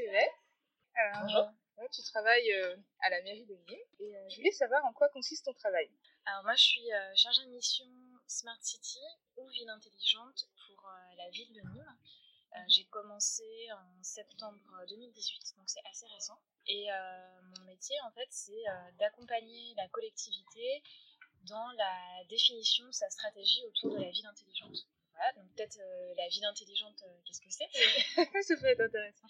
Sylvette. Alors, tu travailles à la mairie de Nîmes et je voulais savoir en quoi consiste ton travail. Alors moi, je suis chargée de mission Smart City ou ville intelligente pour la ville de Nîmes. j'ai commencé en septembre 2018, donc c'est assez récent. Et mon métier, en fait, c'est d'accompagner la collectivité dans la définition de sa stratégie autour de la ville intelligente. Voilà, donc peut-être euh, la ville intelligente, euh, qu'est-ce que c'est? Ça peut être intéressant.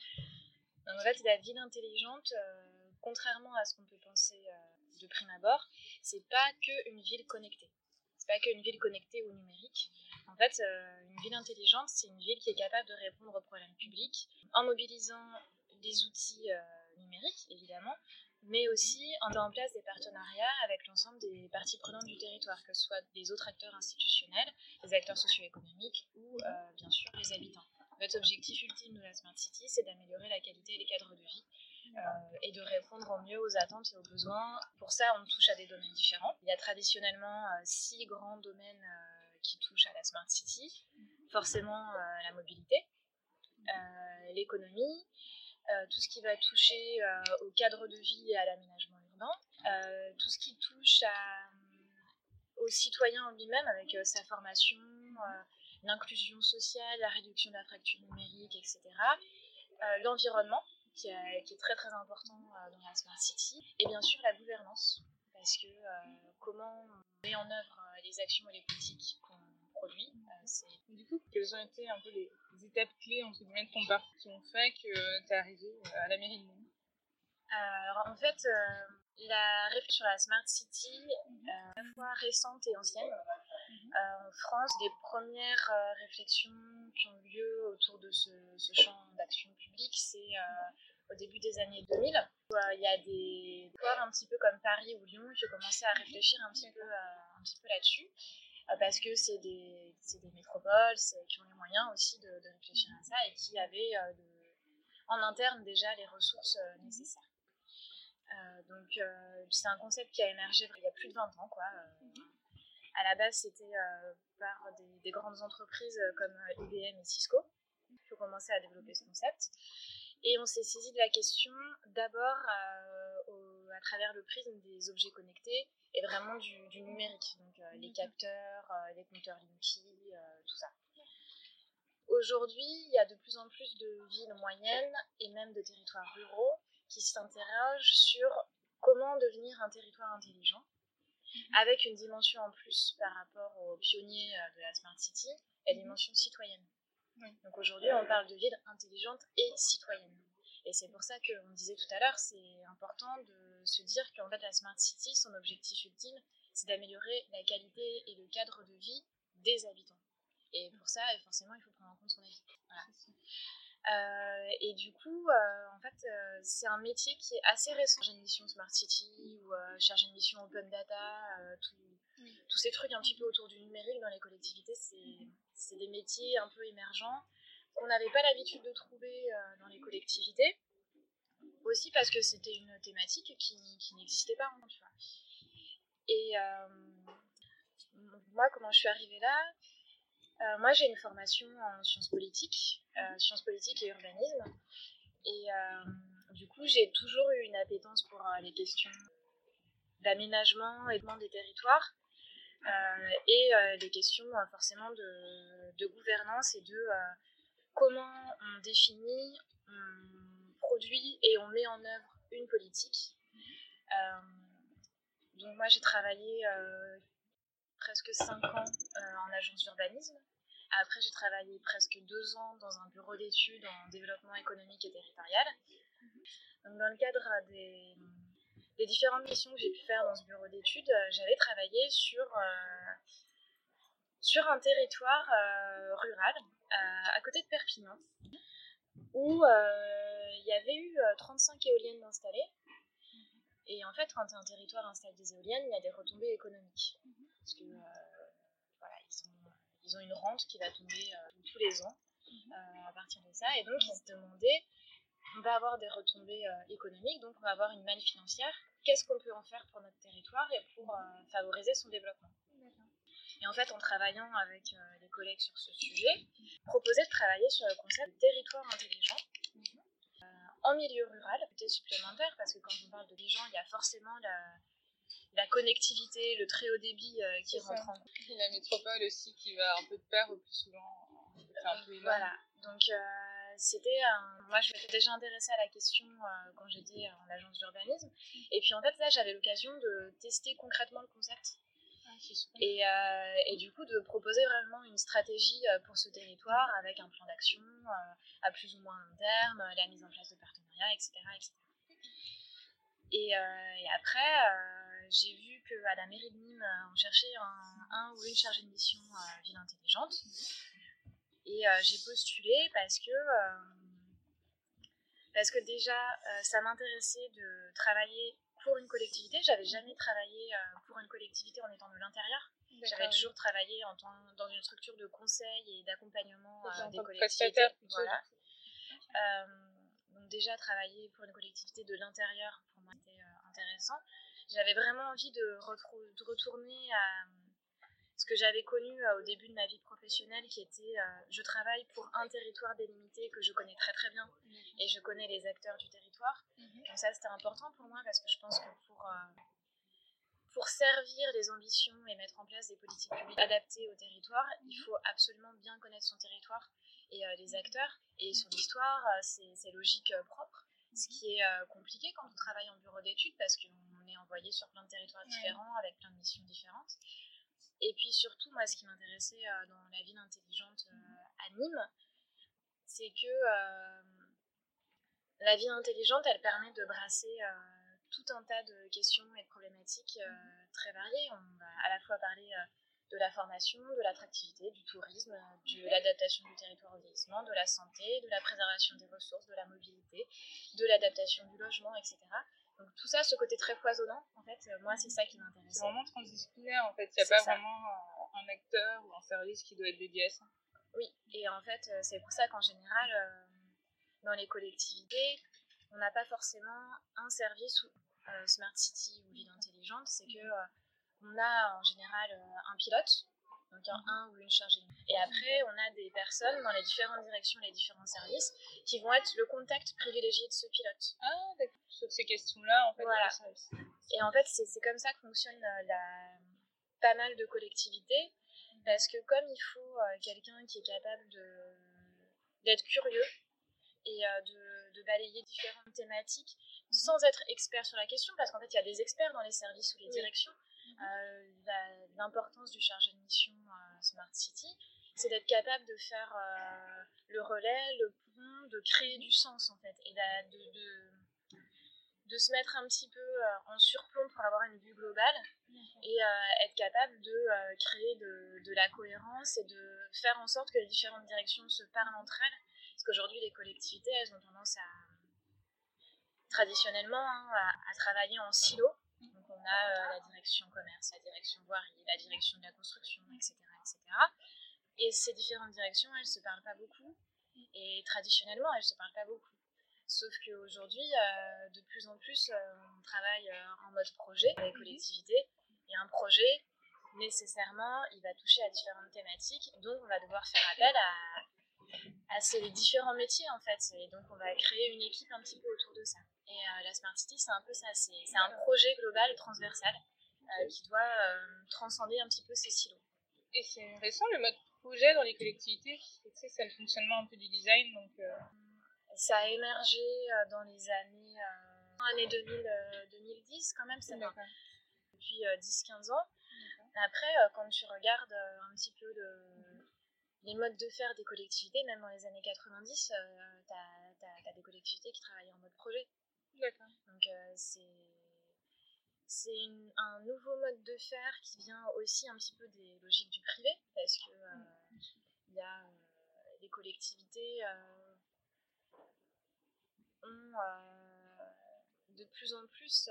En fait, la ville intelligente, euh, contrairement à ce qu'on peut penser de prime abord, c'est pas qu'une ville connectée. C'est pas qu'une ville connectée ou numérique. En fait, une ville intelligente, c'est une ville qui est capable de répondre aux problèmes publics en mobilisant des outils numériques, évidemment, mais aussi en mettant en place des partenariats avec l'ensemble des parties prenantes du territoire, que ce soit des autres acteurs institutionnels, les acteurs socio-économiques ou euh, bien sûr les habitants. Notre objectif ultime de la Smart City, c'est d'améliorer la qualité et les cadres de vie euh, et de répondre au mieux aux attentes et aux besoins. Pour ça, on touche à des domaines différents. Il y a traditionnellement euh, six grands domaines qui touchent à la Smart City. Forcément, la mobilité, l'économie, euh, tout ce qui va toucher euh, au cadre de vie et à l'aménagement urbain, euh, tout ce qui touche au citoyen en lui-même avec sa formation, l'inclusion sociale, la réduction de la fracture numérique, etc. L'environnement, qui, qui, est très très important dans la Smart City, et bien sûr la gouvernance, parce que comment on met en œuvre les actions et les politiques qu'on produit. du coup, quelles ont été un peu les, étapes clés entre guillemets de ton parcours qui ont fait que tu es arrivé euh, à la mairie de Nîmes Alors en fait, euh, la réflexion sur la Smart City, euh, à la fois récente et ancienne. En France, les premières réflexions qui ont eu lieu autour de ce, champ d'action publique, c'est au début des années 2000. Où, il y a des corps un petit peu comme Paris ou Lyon qui ont commencé à réfléchir un petit peu, là-dessus. Euh, parce que c'est des, métropoles qui ont les moyens aussi de, réfléchir à ça et qui avaient euh, en interne déjà les ressources euh, nécessaires. donc c'est un concept qui a émergé il y a plus de 20 ans. Quoi. À la base, c'était par des, des, grandes entreprises comme IBM et Cisco qui ont commencé à développer ce concept. Et on s'est saisi de la question d'abord à travers le prisme des objets connectés et vraiment du, numérique, donc euh, les capteurs, euh, les compteurs Linky, euh, tout ça. Aujourd'hui, il y a de plus en plus de villes moyennes et même de territoires ruraux qui s'interrogent sur comment devenir un territoire intelligent, avec une dimension en plus par rapport aux pionniers de la Smart City, la dimension citoyenne. Donc aujourd'hui, on parle de villes intelligentes et citoyennes. Et c'est pour ça qu'on disait tout à l'heure, c'est important de se dire qu'en fait, la Smart City, son objectif ultime, c'est d'améliorer la qualité et le cadre de vie des habitants. Et pour ça, forcément, il faut prendre en compte son avis. Euh, et du coup, euh, en fait, euh, c'est un métier qui est assez récent. J'ai une mission Smart City ou chercher une mission Open Data, tous ces trucs un petit peu autour du numérique dans les collectivités, c'est des métiers un peu émergents qu'on n'avait pas l'habitude de trouver dans les collectivités. Aussi parce que c'était une thématique qui, n'existait pas tu vois. Et moi, comment je suis arrivée là? Euh, Moi, j'ai une formation en sciences politiques, sciences politiques et urbanisme. Et du coup, j'ai toujours eu une appétence pour les questions d'aménagement et de des territoires. et les questions forcément de, gouvernance et de comment on définit, on produit et on met en œuvre une politique. Euh, donc moi j'ai travaillé euh, presque 5 ans euh, en agence d'urbanisme. Après j'ai travaillé presque 2 ans dans un bureau d'études en développement économique et territorial. Dans le cadre des, différentes missions que j'ai pu faire dans ce bureau d'études, j'avais travaillé sur, sur un territoire rural à, côté de Perpignan, où euh, il y avait eu 35 euh, éoliennes installées. Et en fait, quand un territoire installe des éoliennes, il y a des retombées économiques. Parce que euh, voilà, ils, ont une rente qui va tomber tous les ans à partir de ça. Et donc, ils se demandaient on va avoir des retombées économiques, donc on va avoir une manne financière. Qu'est-ce qu'on peut en faire pour notre territoire et pour favoriser son développement? Et en fait, en travaillant avec euh, les collègues sur ce sujet, proposé de travailler sur le concept de territoire intelligent euh, en milieu rural, c'était supplémentaire parce que quand on parle de gens, il y a forcément la, la connectivité, le très haut débit qui rentre en compte. Et la métropole aussi qui va un peu de pair au plus souvent. Un peu voilà, donc c'était moi je m'étais déjà intéressée à la question quand j'étais en agence d'urbanisme et puis en fait là j'avais l'occasion de tester concrètement le concept et, euh, et, du coup, de proposer vraiment une stratégie euh, pour ce territoire avec un plan d'action euh, à plus ou moins long terme, la mise en place de partenariats, etc. Et, et, après, j'ai vu qu'à la mairie de Nîmes, on cherchait un, ou une chargée de mission ville intelligente. Et j'ai postulé parce que, parce que déjà, ça m'intéressait de travailler pour une collectivité. J'avais jamais travaillé euh, pour une collectivité en étant de l'intérieur. J'avais toujours travaillé en tant, dans une structure de conseil et d'accompagnement euh, des collectivités. Voilà. Euh, donc déjà travailler pour une collectivité de l'intérieur pour moi c'était intéressant. J'avais vraiment envie de, de, retourner à ce que j'avais connu au début de ma vie professionnelle qui était je travaille pour un territoire délimité que je connais très très bien et je connais les acteurs du territoire. Mhm. Donc ça, c'était important pour moi parce que je pense que pour, euh, pour servir les ambitions et mettre en place des politiques publiques adaptées au territoire, il mhm. faut absolument bien connaître son territoire et euh, les acteurs et son histoire, euh, ses, logiques propres. Ce qui est compliqué quand on travaille en bureau d'études parce qu'on est envoyé sur plein de territoires différents avec plein de missions différentes. Et puis surtout, moi, ce qui m'intéressait dans la ville intelligente à Nîmes, c'est que la vie intelligente, elle permet de brasser euh, tout un tas de questions et de problématiques euh, très variées. On va à la fois parler euh, de la formation, de l'attractivité, du tourisme, de l'adaptation du territoire au vieillissement, de la santé, de la préservation des ressources, de la mobilité, de l'adaptation du logement, etc. Donc tout ça, ce côté très foisonnant, en fait, moi c'est ça qui m'intéresse. C'est vraiment transdisciplinaire en fait, il n'y a pas vraiment un acteur ou un service qui doit être dédié à ça. Oui, et en fait c'est pour ça qu'en général, dans les collectivités, on n'a pas forcément un service ou euh, Smart City ou ville intelligente, c'est que euh, on a en général euh, un pilote, donc un, un, ou une chargée. Et après, on a des personnes dans les différentes directions, les différents services, qui vont être le contact privilégié de ce pilote. Ah, d'accord. Sur ces questions-là, en fait. Voilà. Et en fait, c'est comme ça que fonctionne la, pas mal de collectivités, parce que comme il faut quelqu'un qui est capable d'être curieux, et euh, de, balayer différentes thématiques sans être expert sur la question, parce qu'en fait, il y a des experts dans les services ou les directions. Mhm. Euh, l'importance du chargé de mission euh, Smart City, c'est d'être capable de faire le relais, le pont, de créer du sens, en fait, et de, de, se mettre un petit peu en surplomb pour avoir une vue globale et être capable de créer de, de, la cohérence et de faire en sorte que les différentes directions se parlent entre elles parce qu'aujourd'hui, les collectivités, elles ont tendance à, traditionnellement, hein, à, travailler en silo. A euh, la direction commerce, la direction voirie, la direction de la construction, etc., etc. Et ces différentes directions, elles ne se parlent pas beaucoup. Et traditionnellement, elles ne se parlent pas beaucoup. Sauf qu'aujourd'hui, euh, de plus en plus, euh, on travaille en mode projet avec les collectivités. Et un projet, nécessairement, il va toucher à différentes thématiques. Donc, on va devoir faire appel à à ces différents métiers en fait. Et donc on va créer une équipe un petit peu autour de ça. Et euh, la Smart City, c'est un peu ça. C'est un projet global, transversal, euh, qui doit euh, transcender un petit peu ces silos. Et c'est récent le mode projet dans les collectivités Tu c'est le fonctionnement un peu du design. Donc, Ça a émergé dans les années, années 2000, 2010 quand même, c'est depuis 10-15 ans. Après, quand tu regardes un petit peu le les modes de faire des collectivités, même dans les années 90, tu as, des collectivités qui travaillent en mode projet. D'accord. Donc euh, c'est c'est un nouveau mode de faire qui vient aussi un petit peu des logiques du privé, parce que euh, y a euh, les collectivités ont de plus en plus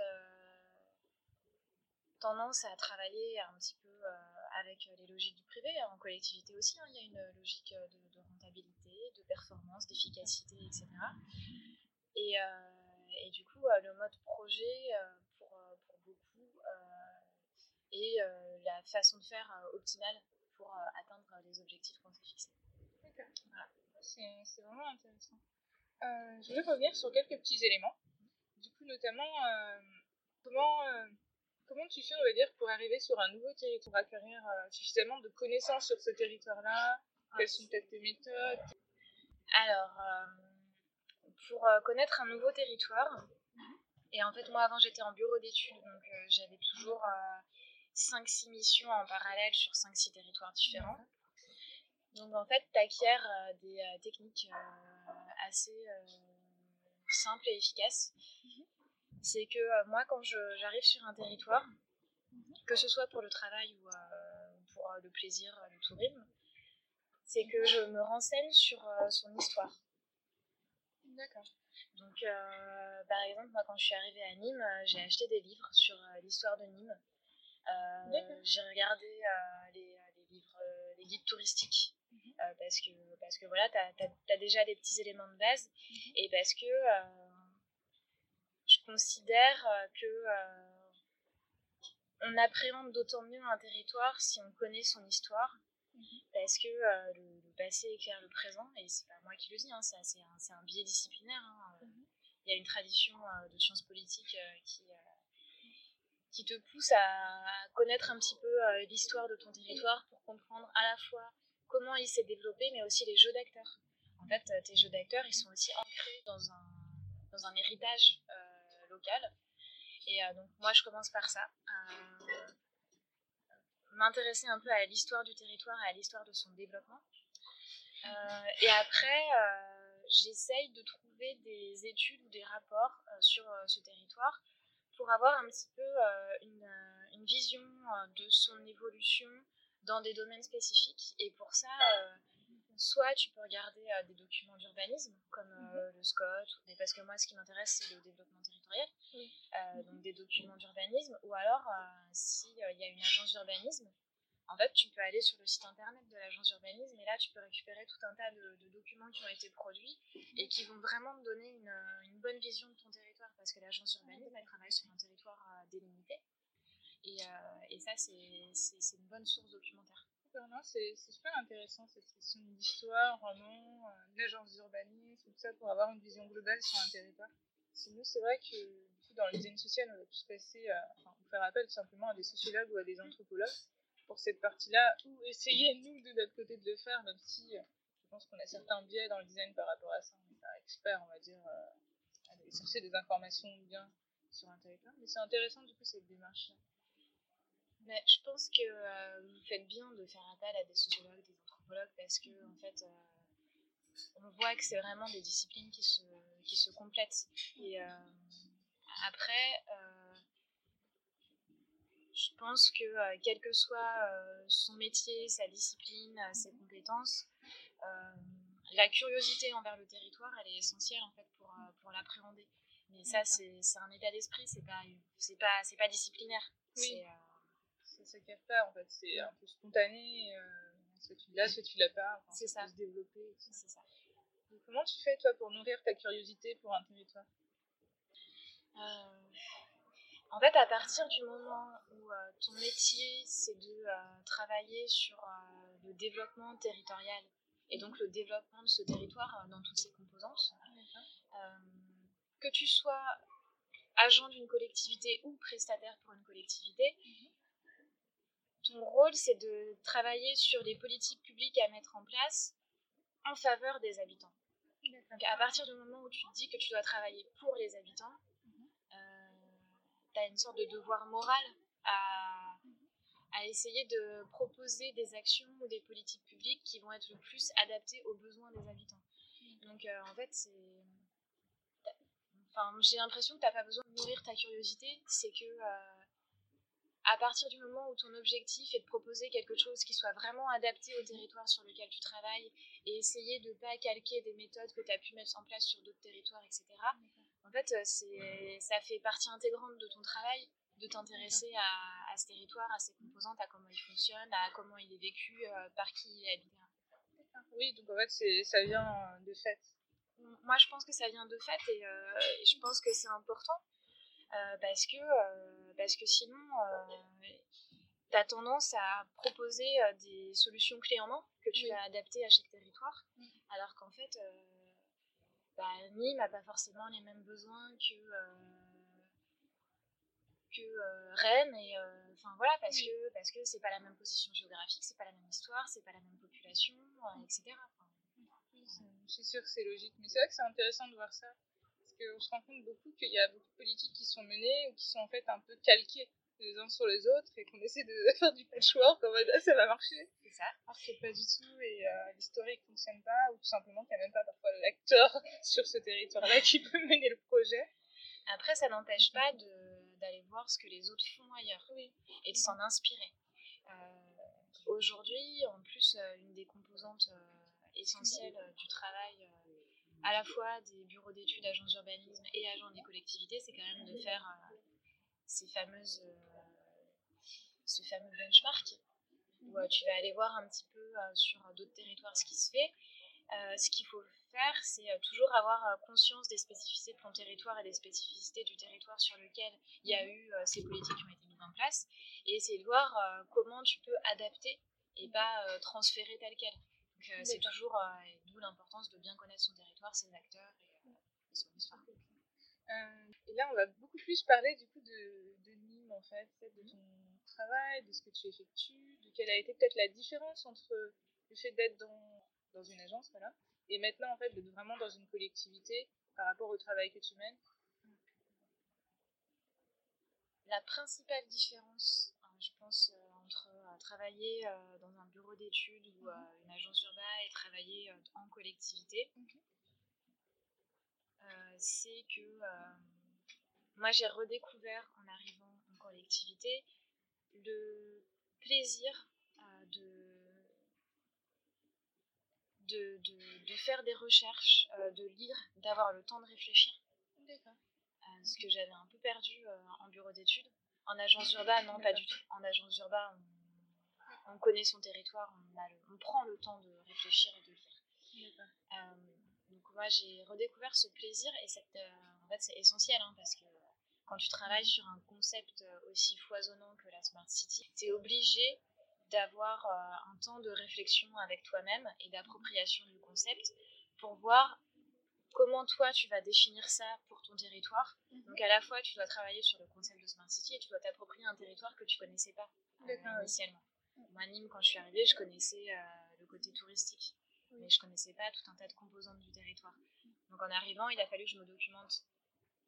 tendance à travailler un petit peu avec euh, les logiques du privé. En collectivité aussi, hein, il y a une logique euh, de, rentabilité, de performance, d'efficacité, etc. Et, euh, du coup, le mode projet, pour, beaucoup, est la façon de faire optimale pour atteindre les objectifs qu'on s'est fixés. C'est vraiment intéressant. je voulais revenir sur quelques petits éléments. Du coup, notamment, comment, comment tu fais, on va dire, pour arriver sur un nouveau territoire, acquérir suffisamment de connaissances sur ce territoire-là? Quelles sont peut-être tes méthodes? Alors, pour connaître un nouveau territoire, et en fait, moi, avant, j'étais en bureau d'études, donc j'avais toujours 5-6 missions en parallèle sur 5-6 territoires différents. Donc en fait, tu acquiers euh, des euh, techniques euh, assez simples et efficaces. Mhm. C'est que moi, quand j'arrive sur un territoire, mhm. que ce soit pour le travail ou pour le plaisir, le tourisme, c'est que je me renseigne sur son histoire. D'accord. Donc, par exemple, moi, quand je suis arrivée à Nîmes, j'ai acheté des livres sur l'histoire de Nîmes. j'ai regardé les, livres, les guides touristiques euh, parce, que, parce que voilà, tu as, déjà des petits éléments de base mhm. et parce que euh, considère euh, que on appréhende d'autant mieux un territoire si on connaît son histoire mhm. parce que le, passé éclaire le présent et c'est pas moi qui le dis, hein, c'est un, un, biais disciplinaire. Hein, mhm. Il y a une tradition de sciences politiques qui, qui te pousse à connaître un petit peu l'histoire de ton territoire pour comprendre à la fois comment il s'est développé, mais aussi les jeux d'acteurs. En fait, tes jeux d'acteurs, ils sont aussi ancrés dans un, dans un héritage euh, Et euh, donc, moi, je commence par ça. m'intéresser un peu à l'histoire du territoire et à l'histoire de son développement. Euh, et après, j'essaye de trouver des études ou des rapports sur ce territoire pour avoir un petit peu une, une, vision de son évolution, dans des domaines spécifiques. Et pour ça, euh, soit tu peux regarder euh, des documents d'urbanisme, comme euh, mhm. le SCOT, parce que moi, ce qui m'intéresse, c'est le développement territorial, donc des documents d'urbanisme, ou alors, s'il y a une agence d'urbanisme, en fait, tu peux aller sur le site internet de l'agence d'urbanisme et là, tu peux récupérer tout un tas de, documents qui ont été produits et qui vont vraiment te donner une, une bonne vision de ton territoire parce que l'agence d'urbanisme, elle travaille sur un territoire délimité. Et, euh, et ça, c'est une bonne source documentaire. C'est super intéressant cette question d'histoire, vraiment, euh, l'agence d'urbanisme, tout ça, pour avoir une vision globale sur un territoire. Sinon, c'est vrai que dans le design social, on va plus passer à enfin, faire appel simplement à des sociologues ou à des anthropologues pour cette partie-là, ou essayer, nous, de notre côté, de le faire, même si euh, je pense qu'on a certains biais dans le design par rapport à ça. On n'est pas expert, on va dire, à aller chercher des informations bien sur un territoire. Mais c'est intéressant, du coup, cette démarche-là. Mais je pense que euh, vous faites bien de faire appel à des sociologues, des anthropologues, parce que en fait, euh, on voit que c'est vraiment des disciplines qui se, qui se complètent. Et euh, après, je pense que quel que soit son métier, sa discipline, ses compétences, la curiosité envers le territoire, elle est essentielle en fait pour, pour l'appréhender. Mais ça, c'est un état d'esprit, c'est pas, pas, pas disciplinaire. Oui ça a en fait. C'est un peu spontané. Euh, soit tu l'as, soit tu l'as pas. c'est ça. Se développer. C'est ça. comment tu fais toi pour nourrir ta curiosité pour un territoire euh, En fait, à partir du moment où euh, ton métier c'est de travailler sur le développement territorial et donc le développement de ce territoire dans toutes ses composantes, que tu sois agent d'une collectivité ou prestataire pour une collectivité, mhm ton rôle, c'est de travailler sur les politiques publiques à mettre en place en faveur des habitants. Donc, à partir du moment où tu dis que tu dois travailler pour les habitants, euh, tu as une sorte de devoir moral à, à, essayer de proposer des actions ou des politiques publiques qui vont être le plus adaptées aux besoins des habitants. Donc, euh, en fait, c'est. Enfin, j'ai l'impression que tu n'as pas besoin de nourrir ta curiosité, c'est que. Euh, à partir du moment où ton objectif est de proposer quelque chose qui soit vraiment adapté au territoire sur lequel tu travailles et essayer de ne pas calquer des méthodes que tu as pu mettre en place sur d'autres territoires, etc., en fait, euh, ça fait partie intégrante de ton travail de t'intéresser à, ce territoire, à ses composantes, à comment il fonctionne, à comment il est vécu, euh, par qui il est habité. Oui, donc en fait, ça vient euh, de fait. Moi, je pense que ça vient de fait et, et je pense que c'est important parce que parce que sinon, euh, tu as tendance à proposer euh, des solutions clés en main que tu vas adapter à chaque territoire, alors qu'en fait, euh, bah, Nîmes n'a pas forcément les mêmes besoins que, que Rennes. Et, enfin voilà, parce que parce que c'est pas la même position géographique, c'est pas la même histoire, c'est pas la même population, etc. c'est sûr que c'est logique, mais c'est vrai que c'est intéressant de voir ça qu'on se rend compte beaucoup qu'il y a beaucoup de politiques qui sont menées ou qui sont en fait un peu calquées les uns sur les autres et qu'on essaie de faire du patchwork en mode ah, ça va marcher. C'est ça. Alors que pas du tout et euh, l'historique ne fonctionne pas ou tout simplement qu'il n'y a même pas parfois l'acteur sur ce territoire-là qui peut mener le projet. Après, ça n'empêche pas d'aller voir ce que les autres font ailleurs et de s'en inspirer. Euh, aujourd'hui, en plus, euh, une des composantes essentielles du travail à la fois des bureaux d'études, agences d'urbanisme et agents des collectivités, c'est quand même de faire euh, ces fameuses, euh, ce fameux benchmark où euh, tu vas aller voir un petit peu sur d'autres territoires ce qui se fait. ce qu'il faut faire, c'est toujours avoir conscience des spécificités de ton territoire et des spécificités du territoire sur lequel il y a eu ces politiques qui ont été mises en place et essayer de voir comment tu peux adapter et pas transférer tel quel. Donc c'est toujours l'importance de bien connaître son territoire, ses acteurs et, euh, son histoire. Euh, et là, on va beaucoup plus parler du coup de, de Nîmes, en fait, de ton travail, de ce que tu effectues, de quelle a été peut-être la différence entre le fait d'être dans, dans une agence, voilà, et maintenant, en fait, d'être vraiment dans une collectivité par rapport au travail que tu mènes. La principale différence, hein, je pense, euh, travailler dans un bureau d'études ou mhm. une agence urbaine et travailler en collectivité, c'est que moi j'ai redécouvert en arrivant en collectivité le plaisir de, de, de, faire des recherches, de lire, d'avoir le temps de réfléchir. ce que j'avais un peu perdu en bureau d'études. En agence urbaine, non, pas du tout. En agence urbaine, on, connaît son territoire, on, prend le temps de réfléchir et de lire. Euh, donc moi, j'ai redécouvert ce plaisir et euh, en fait, c'est essentiel hein, parce que quand tu travailles sur un concept aussi foisonnant que la Smart City, tu es obligé d'avoir euh, un temps de réflexion avec toi-même et d'appropriation du concept pour voir comment toi tu vas définir ça pour ton territoire. Mhm. Donc à la fois tu dois travailler sur le concept de Smart City et tu dois t'approprier un territoire que tu connaissais pas euh, initialement. Moi, Nîmes, quand je suis arrivée, je connaissais euh, le côté touristique, mais je connaissais pas tout un tas de composantes du territoire. Donc en arrivant, il a fallu que je me documente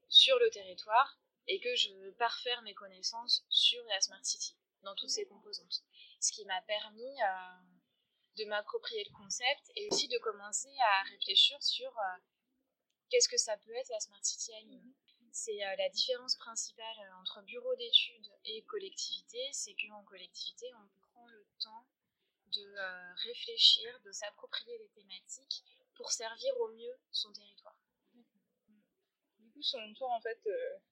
sur le territoire et que je parfaire mes connaissances sur la Smart City, dans toutes ses composantes. Ce qui m'a permis euh, de m'approprier le concept et aussi de commencer à réfléchir sur Qu'est-ce que ça peut être la Smart City à Nîmes C'est euh, la différence principale euh, entre bureau d'études et collectivité, c'est qu'en collectivité, on temps de euh, réfléchir, de s'approprier les thématiques pour servir au mieux son territoire. Du coup, selon toi, en fait,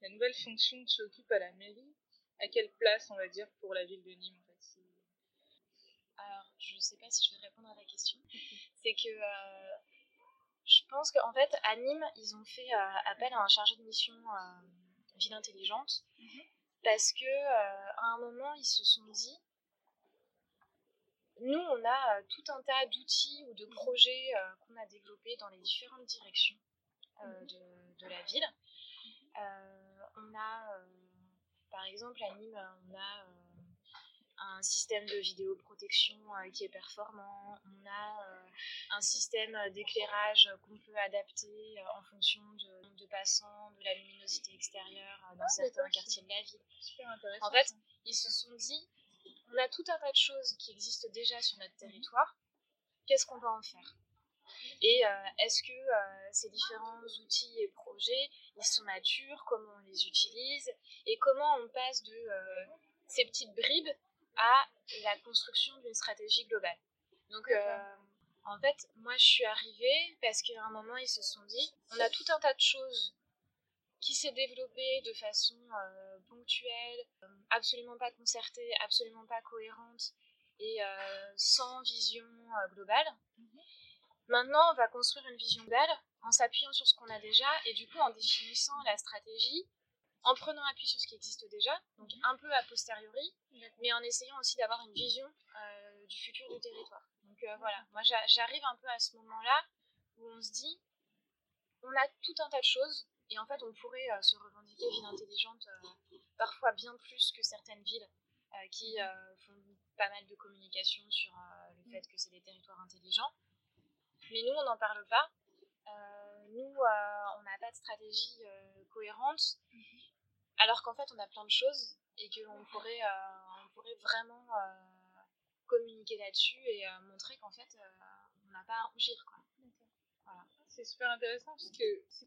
la nouvelle fonction que tu occupes à la mairie, à quelle place, on va dire, pour la ville de Nîmes en fait Alors, je ne sais pas si je vais répondre à la question. c'est que je pense qu'en fait, à Nîmes, ils ont fait euh, appel à un chargé de mission euh, ville intelligente mhm. parce que euh, à un moment, ils se sont dit nous, on a tout un tas d'outils ou de mhm. projets qu'on a développés dans les différentes directions mhm. de, de, la ville. on a, par exemple, à Nîmes, on a un système de vidéoprotection euh, qui est performant, on a euh, un système d'éclairage qu'on peut adapter euh, en fonction de nombre de passants, de la luminosité extérieure dans ah, certains quartiers de la ville. En fait, ils se sont dit, on a tout un tas de choses qui existent déjà sur notre territoire, qu'est-ce qu'on va en faire? Et est-ce que ces différents outils et projets, ils sont matures, comment on les utilise? Et comment on passe de ces petites bribes à la construction d'une stratégie globale? Donc, euh, en fait, moi, je suis arrivée parce qu'à un moment, ils se sont dit, on a tout un tas de choses qui s'est développé de façon euh, ponctuelle, euh, absolument pas concertée, absolument pas cohérente et sans vision globale. Mhm. Maintenant, on va construire une vision globale en s'appuyant sur ce qu'on a déjà et du coup en définissant la stratégie en prenant appui sur ce qui existe déjà, donc mhm. un peu a posteriori, mais en essayant aussi d'avoir une vision euh, du futur du territoire. Donc euh, voilà, moi j'arrive un peu à ce moment-là où on se dit, on a tout un tas de choses et en fait, on pourrait se revendiquer ville intelligente parfois bien plus que certaines villes qui font pas mal de communication sur le fait que c'est des territoires intelligents. Mais nous, on n'en parle pas. nous, on n'a pas de stratégie cohérente, alors qu'en fait, on a plein de choses et qu'on pourrait, on pourrait vraiment communiquer là-dessus et montrer qu'en fait, on n'a pas à rougir. Quoi c'est super intéressant parce que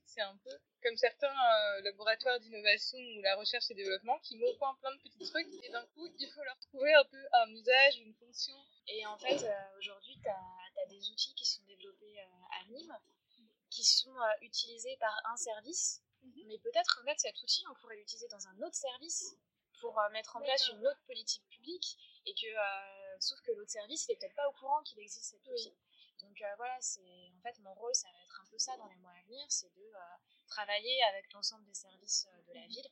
c'est un peu comme certains euh, laboratoires d'innovation ou la recherche et développement qui mettent au point plein de petits trucs et d'un coup il faut leur trouver un peu un usage, une fonction. Et en fait euh, aujourd'hui tu as, des outils qui sont développés euh, à Nîmes qui sont utilisés par un service mhm. mais peut-être en fait cet outil on pourrait l'utiliser dans un autre service pour mettre en place une autre politique publique et que sauf que l'autre service il est peut-être pas au courant qu'il existe cet outil. Donc euh, voilà, c'est en fait mon rôle, ça va être un peu ça dans les mois à venir, c'est de euh, travailler avec l'ensemble des services euh, de la ville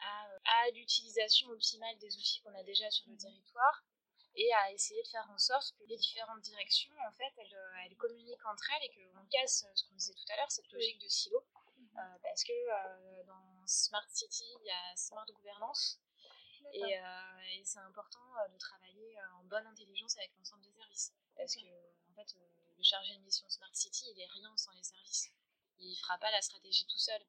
à, l'utilisation optimale des outils qu'on a déjà sur le territoire et à essayer de faire en sorte que les différentes directions, en fait, elles, communiquent entre elles et qu'on casse ce qu'on disait tout à l'heure, cette logique de silo. parce que dans Smart City, il y a Smart Gouvernance et, et c'est important de travailler en bonne intelligence avec l'ensemble des services. Parce que fait, euh, le chargé de mission Smart City, il est rien sans les services. Il ne fera pas la stratégie tout seul.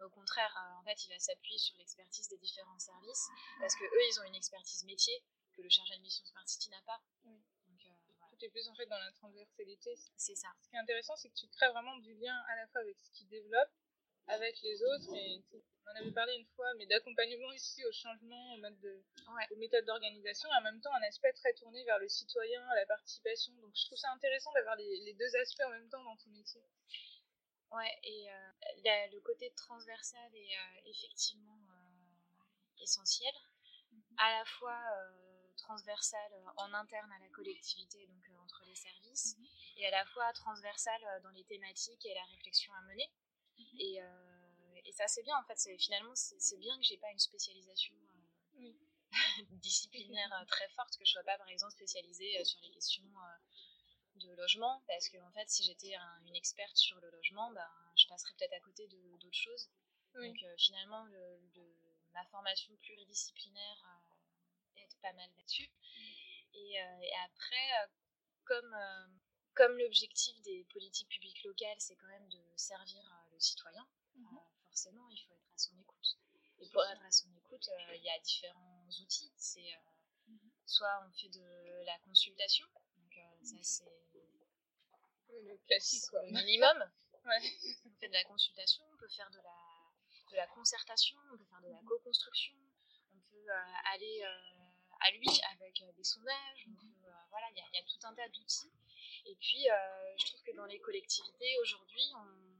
Au contraire, euh, en fait, il va s'appuyer sur l'expertise des différents services parce que eux, ils ont une expertise métier que le chargé de mission Smart City n'a pas. Donc, euh, Tout est plus en fait dans la transversalité. C'est ça. Ce qui est intéressant, c'est que tu crées vraiment du lien à la fois avec ce qu'ils développent, avec les autres et on en avait parlé une fois, mais d'accompagnement ici au changement, au mode de, aux méthodes d'organisation, et en même temps un aspect très tourné vers le citoyen, la participation. Donc je trouve ça intéressant d'avoir les, deux aspects en même temps dans ton métier. Ouais, et euh, le côté transversal est euh, effectivement euh, essentiel, mhm. à la fois transversal en interne à la collectivité, donc entre les services, mhm. et à la fois transversal dans les thématiques et la réflexion à mener. Mhm. Et et ça c'est bien en fait. Finalement c'est bien que j'ai pas une spécialisation euh, disciplinaire euh, très forte que je sois pas par exemple spécialisée euh, sur les questions de logement. Parce que en fait si j'étais une experte sur le logement ben, je passerais peut-être à côté d'autres choses. Donc finalement le, ma formation pluridisciplinaire est pas mal là-dessus. Et, après comme comme l'objectif des politiques publiques locales c'est quand même de servir le citoyen mhm forcément, il faut être à son écoute. Et pour être à son écoute, euh, il y a différents outils. C'est euh, mhm. soit on fait de la consultation, donc euh, ça c'est le classique, quoi. minimum. On fait de la consultation, on peut faire de la, de la concertation, on peut faire de la mhm. co-construction, on peut aller à lui avec des sondages, voilà, il y, y, a tout un tas d'outils. Et puis, je trouve que dans les collectivités, aujourd'hui, on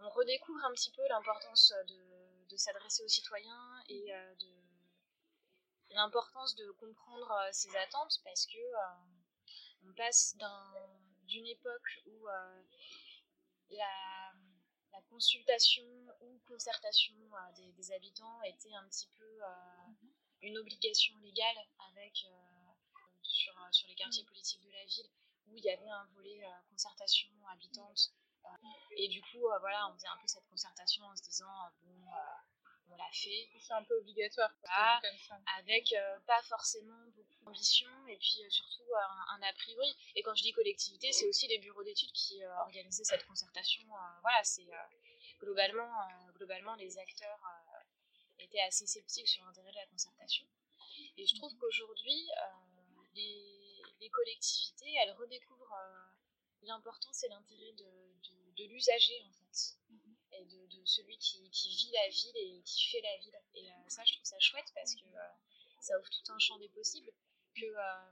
on redécouvre un petit peu l'importance de, s'adresser aux citoyens et euh, de l'importance de comprendre euh, ses attentes parce que euh, on passe d'une époque où la, consultation ou concertation des, habitants était un petit peu une obligation légale avec sur, sur les quartiers politiques de la ville où il y avait un volet concertation habitante et du coup, euh, voilà, on faisait un peu cette concertation en se disant, euh, bon, euh, on l'a fait. C'est un peu obligatoire. avec pas forcément beaucoup d'ambition et puis surtout un, a priori. Et quand je dis collectivité, c'est aussi les bureaux d'études qui organisaient cette concertation. voilà, c'est globalement, globalement, les acteurs étaient assez sceptiques sur l'intérêt de la concertation. Et je trouve qu'aujourd'hui, les, les, collectivités, elles redécouvrent l'importance et l'intérêt de, de, l'usager en fait mhm. et de, de celui qui, qui, vit la ville et qui fait la ville et euh, ça je trouve ça chouette parce que euh, ça ouvre tout un champ des possibles que euh,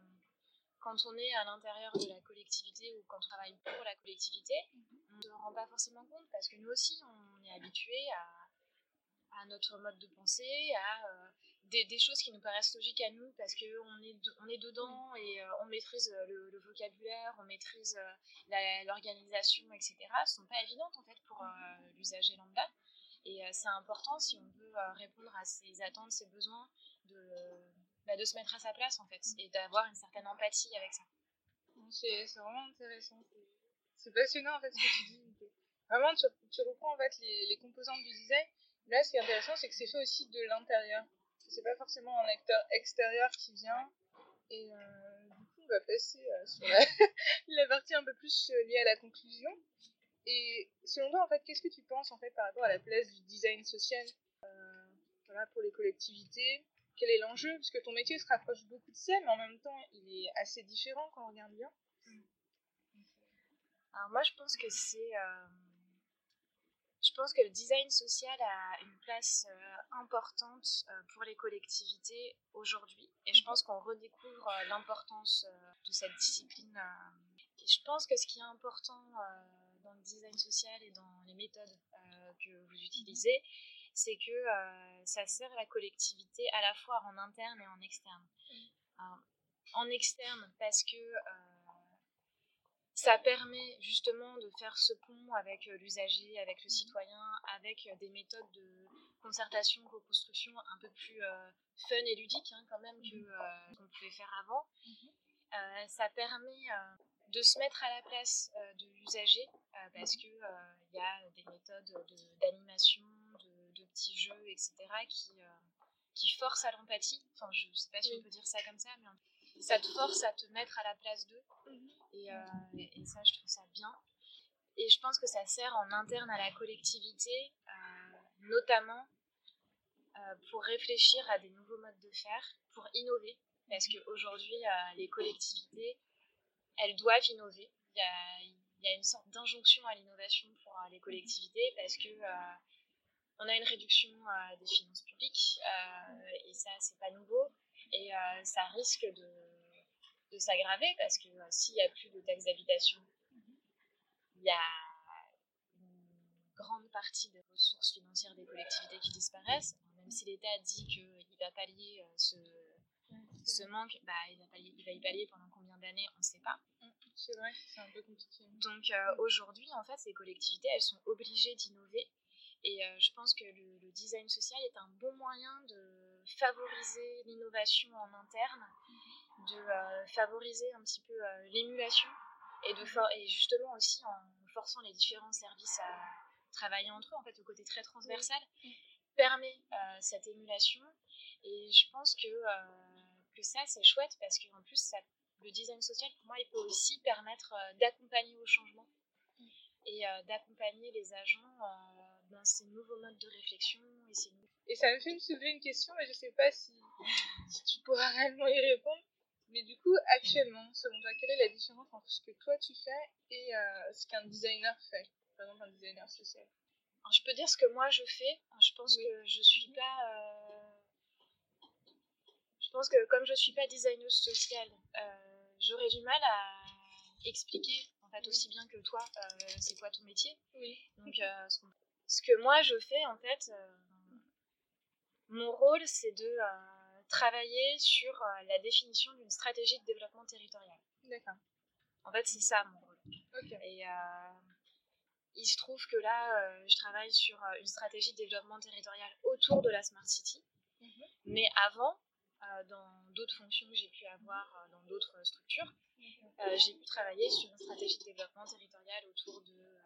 quand on est à l'intérieur de la collectivité ou quand on travaille pour la collectivité mhm. on ne se rend pas forcément compte parce que nous aussi on est habitué à, à notre mode de pensée à des, choses qui nous paraissent logiques à nous parce qu'on est, on est dedans et euh, on maîtrise euh, le, vocabulaire, on maîtrise euh, l'organisation, etc. ne sont pas évidentes en fait pour l'usager lambda. Et c'est important si on veut répondre à ses attentes, ses besoins, de, bah, de se mettre à sa place en fait et d'avoir une certaine empathie avec ça. C'est vraiment intéressant. C'est passionnant en fait ce que tu dis. vraiment, tu, reprends en fait les, les, composantes du design. Là, ce qui est intéressant, c'est que c'est fait aussi de l'intérieur. C'est pas forcément un acteur extérieur qui vient. Et euh, du coup, on va passer euh, sur la, partie un peu plus euh, liée à la conclusion. Et selon toi, en fait, qu'est-ce que tu penses en fait par rapport à la place du design social voilà, pour les collectivités? Quel est l'enjeu? Parce que ton métier se rapproche beaucoup de ça, mais en même temps, il est assez différent quand on regarde bien. Alors moi, je pense que c'est je pense que le design social a une place euh, importante euh, pour les collectivités aujourd'hui et je pense qu'on redécouvre euh, l'importance de cette discipline. Et je pense que ce qui est important dans le design social et dans les méthodes que vous utilisez, c'est que ça sert la collectivité à la fois en interne et en externe. en externe parce que ça permet justement de faire ce pont avec euh, l'usager, avec le citoyen, avec euh, des méthodes de concertation, co-construction un peu plus euh, fun et ludique hein, quand même que qu'on pouvait faire avant. ça permet de se mettre à la place de l'usager parce que il y a des méthodes d'animation, de, de, petits jeux, etc. qui qui forcent à l'empathie. Enfin, je sais pas si on peut dire ça comme ça, mais ça te force à te mettre à la place d'eux. Euh, et, ça, je trouve ça bien. Et je pense que ça sert en interne à la collectivité, euh, notamment euh, pour réfléchir à des nouveaux modes de faire, pour innover. Parce qu'aujourd'hui, les collectivités, elles doivent innover. Il y a, il y a une sorte d'injonction à l'innovation pour les collectivités parce que on a une réduction des finances publiques et ça c'est pas nouveau et ça risque de de s'aggraver parce que euh, s'il n'y a plus de taxes d'habitation, il y a une grande partie des ressources financières des collectivités qui disparaissent. Même si l'État dit qu'il va pallier euh, ce, ce manque, bah, il, va pallier, il va y pallier pendant combien d'années, on ne sait pas. C'est vrai, c'est un peu compliqué. Donc euh, aujourd'hui, en fait, ces collectivités, elles sont obligées d'innover. Et je pense que le, le, design social est un bon moyen de favoriser l'innovation en interne de euh, favoriser un petit peu euh, l'émulation et, de et justement aussi en forçant les différents services à travailler entre eux, en fait, le côté très transversal, permet euh, cette émulation. Et je pense que, que ça, c'est chouette parce qu'en plus, ça, le design social, pour moi, il peut aussi permettre d'accompagner au changement et d'accompagner les agents dans ces nouveaux modes de réflexion. Et, et ça me fait me soulever une question, mais je ne sais pas si, si tu pourras réellement y répondre. Mais du coup, actuellement, selon toi, quelle est la différence entre ce que toi tu fais et euh, ce qu'un designer fait? Par exemple, un designer social. Alors, je peux dire ce que moi je fais. Je pense que je suis pas. Euh, je pense que comme je suis pas designer sociale, euh, j'aurais du mal à expliquer en fait aussi bien que toi c'est quoi ton métier. Oui. Donc, ce que moi je fais en fait, mon rôle c'est de travailler sur euh, la définition d'une stratégie de développement territorial. D'accord. En fait, c'est ça mon rôle. Et euh, il se trouve que là, euh, je travaille sur une stratégie de développement territorial autour de la Smart City. Mhm. Mais avant, dans d'autres fonctions que j'ai pu avoir dans d'autres structures, mhm. j'ai pu travailler sur une stratégie de développement territorial autour de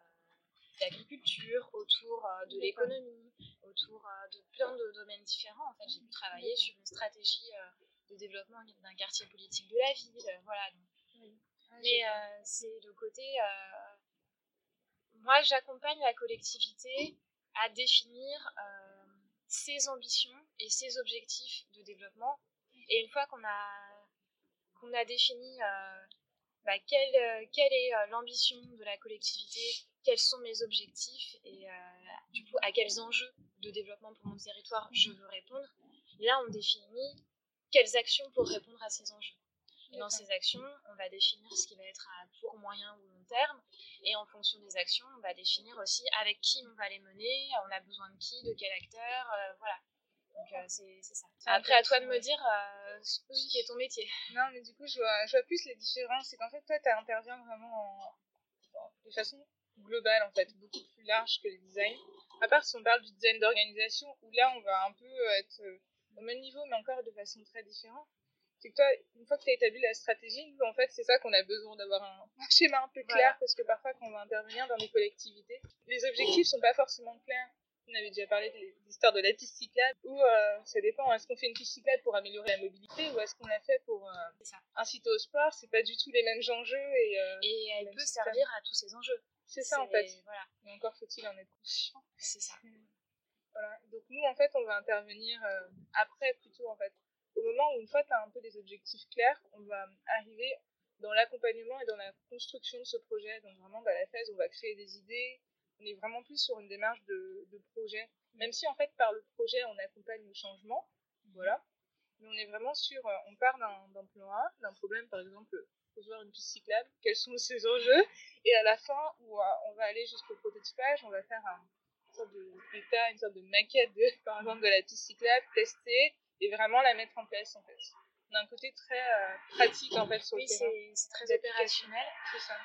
l'agriculture, autour de l'économie, autour euh, de plein de domaines différents. En fait, j'ai pu travailler sur une stratégie euh, de développement d'un quartier politique de la ville. Euh, voilà. Ah, Mais c'est le côté. moi, j'accompagne la collectivité à définir ses ambitions et ses objectifs de développement. Et une fois qu'on a, qu'on a défini bah, quelle, quelle, est l'ambition de la collectivité, quels sont mes objectifs? Et du coup à quels enjeux de développement pour mon territoire je veux répondre? là, on définit quelles actions pour répondre à ces enjeux. Et dans ces actions, on va définir ce qui va être à court, moyen ou long terme. Et en fonction des actions, on va définir aussi avec qui on va les mener, on a besoin de qui, de quel acteur, euh, voilà. Donc euh, c'est ça. Après, à toi de me dire euh, ce qui est ton métier. Non, mais du coup, je vois, je vois plus les différences. C'est qu'en fait, toi, tu interviens vraiment de façon globale, en fait, beaucoup plus large que le design. À part si on parle du design d'organisation, où là, on va un peu être euh, au même niveau, mais encore de façon très différente. c'est que toi, une fois que tu as établi la stratégie, nous, en fait, c'est ça qu'on a besoin d'avoir un, schéma un peu clair, parce que parfois, quand on va intervenir dans des collectivités, les objectifs sont pas forcément clairs. On avait déjà parlé de l'histoire de la piste cyclable, où euh, ça dépend, est-ce qu'on fait une piste cyclable pour améliorer la mobilité, ou est-ce qu'on la fait pour euh, inciter au sport C'est pas du tout les mêmes enjeux. Et, euh, et elle peut servir à tous ces enjeux. C'est ça, en fait. Voilà. Mais encore faut-il en être conscient. C'est ça. Voilà. Donc nous, en fait, on va intervenir après, plutôt, en fait au moment où une fois tu as un peu des objectifs clairs, on va arriver dans l'accompagnement et dans la construction de ce projet. Donc vraiment dans la phase où on va créer des idées, on est vraiment plus sur une démarche de, projet. Même si en fait par le projet on accompagne le changement, voilà. Mais on est vraiment sur, euh, on part d'un plan A, d'un problème par exemple, voir une piste cyclable, quels sont ses enjeux, et à la fin où on va aller jusqu'au prototypage, on va faire un, une sorte d'état, une sorte de maquette de, par exemple de la piste cyclable, tester, et vraiment la mettre en place en fait. On a un côté très euh, pratique en fait sur oui, le terrain. c'est très opérationnel. C'est ça.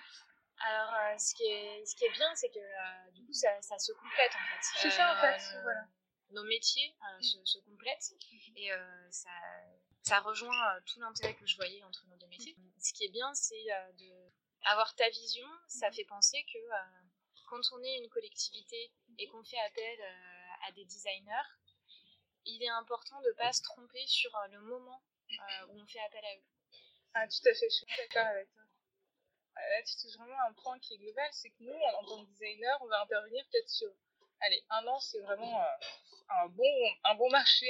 Alors, euh, ce, qui est, ce qui est bien, c'est que euh, du coup, ça, ça, se complète en fait. C'est ça en fait, voilà. Nos métiers mm. se, se, complètent et ça, ça rejoint tout l'intérêt que je voyais entre nos deux métiers. Mm. Ce qui est bien, c'est de avoir ta vision. Ça mm. fait penser que quand on est une collectivité et qu'on fait appel à des designers, il est important de ne pas se tromper sur euh, le moment euh, où on fait appel à eux. Ah, tout à fait, je suis d'accord avec toi. Là, tu touches vraiment un point qui est global, c'est que nous, en tant que designer, on va intervenir peut-être sur, allez, un an, c'est vraiment euh, un, bon, un bon marché,